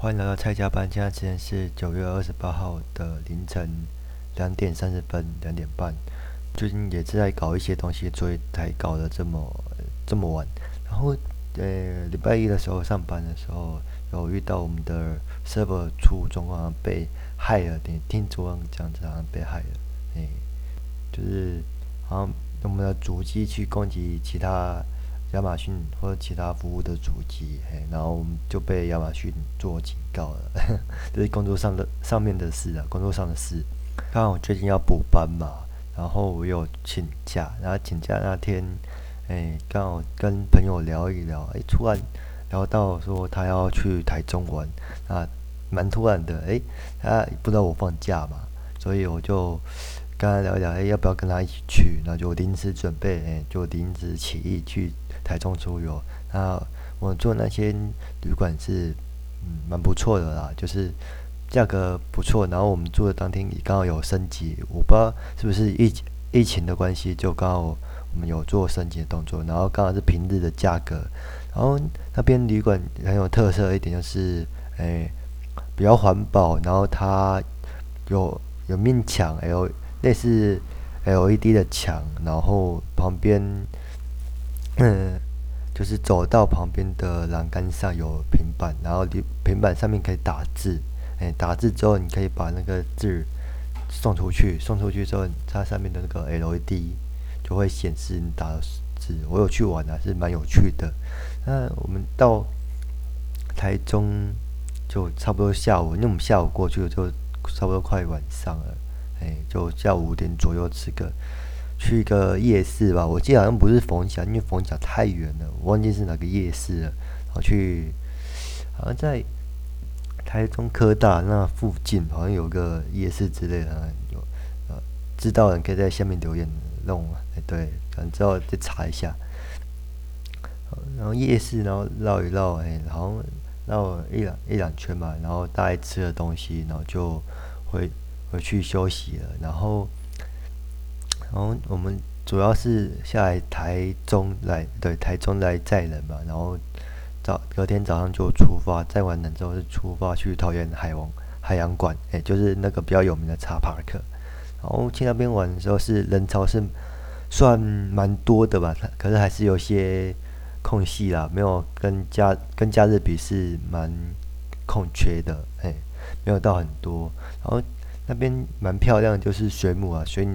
欢迎来到蔡家班，现在时间是九月二十八号的凌晨两点三十分，两点半。最近也是在搞一些东西，所以才搞得这么这么晚。然后，呃，礼拜一的时候上班的时候，有遇到我们的 server 出状况被害了，听听昨晚这样子好像被害了，哎，就是好像我们的主机去攻击其他。亚马逊或者其他服务的主机，嘿，然后我们就被亚马逊做警告了，这是工作上的上面的事啊，工作上的事。刚好我最近要补班嘛，然后我有请假，然后请假那天，哎，刚好跟朋友聊一聊，哎，突然聊到说他要去台中玩，啊，蛮突然的，哎，他不知道我放假嘛，所以我就跟他聊一聊，哎，要不要跟他一起去？那就临时准备，哎，就临时起意去。台中出游，那我住那些旅馆是嗯蛮不错的啦，就是价格不错。然后我们住的当天刚好有升级，我不知道是不是疫疫情的关系，就刚好我们有做升级的动作。然后刚好是平日的价格，然后那边旅馆很有特色一点就是，哎，比较环保，然后它有有面墙，还有类似 LED 的墙，然后旁边。嗯，就是走到旁边的栏杆上有平板，然后平板上面可以打字，哎，打字之后你可以把那个字送出去，送出去之后它上面的那个 LED 就会显示你打的字。我有去玩啊，是蛮有趣的。那我们到台中就差不多下午，因为我们下午过去就差不多快晚上了，哎，就下午五点左右吃个。去一个夜市吧，我记得好像不是逢甲，因为逢甲太远了，我忘记是哪个夜市了。然后去，好像在台中科大那附近，好像有个夜市之类的。有呃，知道的可以在下面留言弄。哎，对，可能之后再查一下。然后夜市，然后绕一绕，哎，然后绕一两一两圈吧，然后大概吃了东西，然后就回回去休息了，然后。然后我们主要是下来台中来，对，台中来载人嘛。然后早隔天早上就出发，载完人之后是出发去桃园海王海洋馆，哎，就是那个比较有名的茶 park。然后去那边玩的时候是人潮是算蛮多的吧，可是还是有些空隙啦，没有跟假跟假日比是蛮空缺的，哎，没有到很多。然后那边蛮漂亮，就是水母啊，水。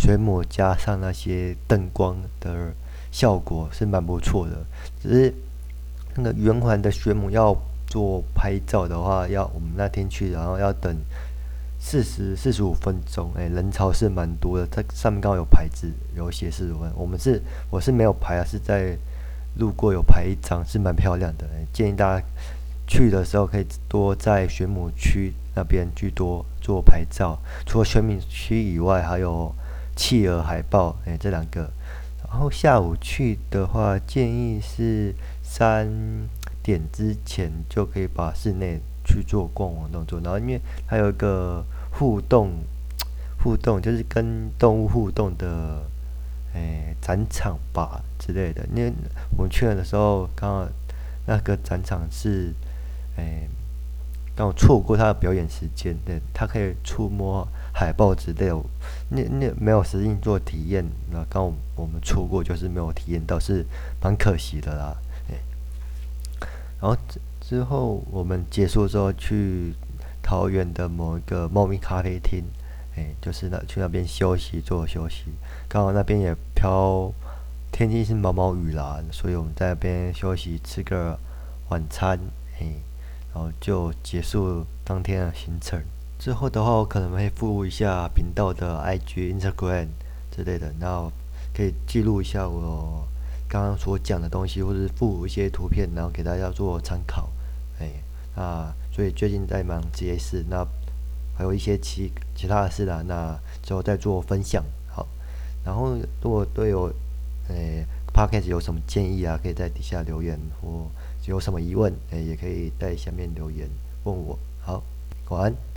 水母加上那些灯光的效果是蛮不错的，只是那个圆环的水母要做拍照的话，要我们那天去，然后要等四十四十五分钟，哎，人潮是蛮多的。它上面刚好有牌子，有写四十分。我们是我是没有排啊，是在路过有拍一张，是蛮漂亮的。建议大家去的时候可以多在水母区那边去多做拍照。除了水母区以外，还有。企鹅、海豹，哎，这两个。然后下午去的话，建议是三点之前就可以把室内去做逛完动作。然后，因为还有一个互动，互动就是跟动物互动的，哎，展场吧之类的。因为我们去了的时候，刚好那个展场是，哎，刚好错过它的表演时间，对，它可以触摸。海报之类的，那那没有实际做体验，那刚我们出过就是没有体验到，是蛮可惜的啦。哎，然后之之后我们结束之后去桃园的某一个猫咪咖啡厅，哎，就是那去那边休息做休息，刚好那边也飘，天气是毛毛雨啦，所以我们在那边休息吃个晚餐，哎，然后就结束当天的行程。之后的话，我可能会附一下频道的 IG、Instagram 之类的，然后可以记录一下我刚刚所讲的东西，或者是附一些图片，然后给大家做参考。哎，那所以最近在忙这些事，那还有一些其其他的事啦，那之后再做分享。好，然后如果对我哎 Podcast 有什么建议啊，可以在底下留言，或有什么疑问，哎，也可以在下面留言问我。好，晚安。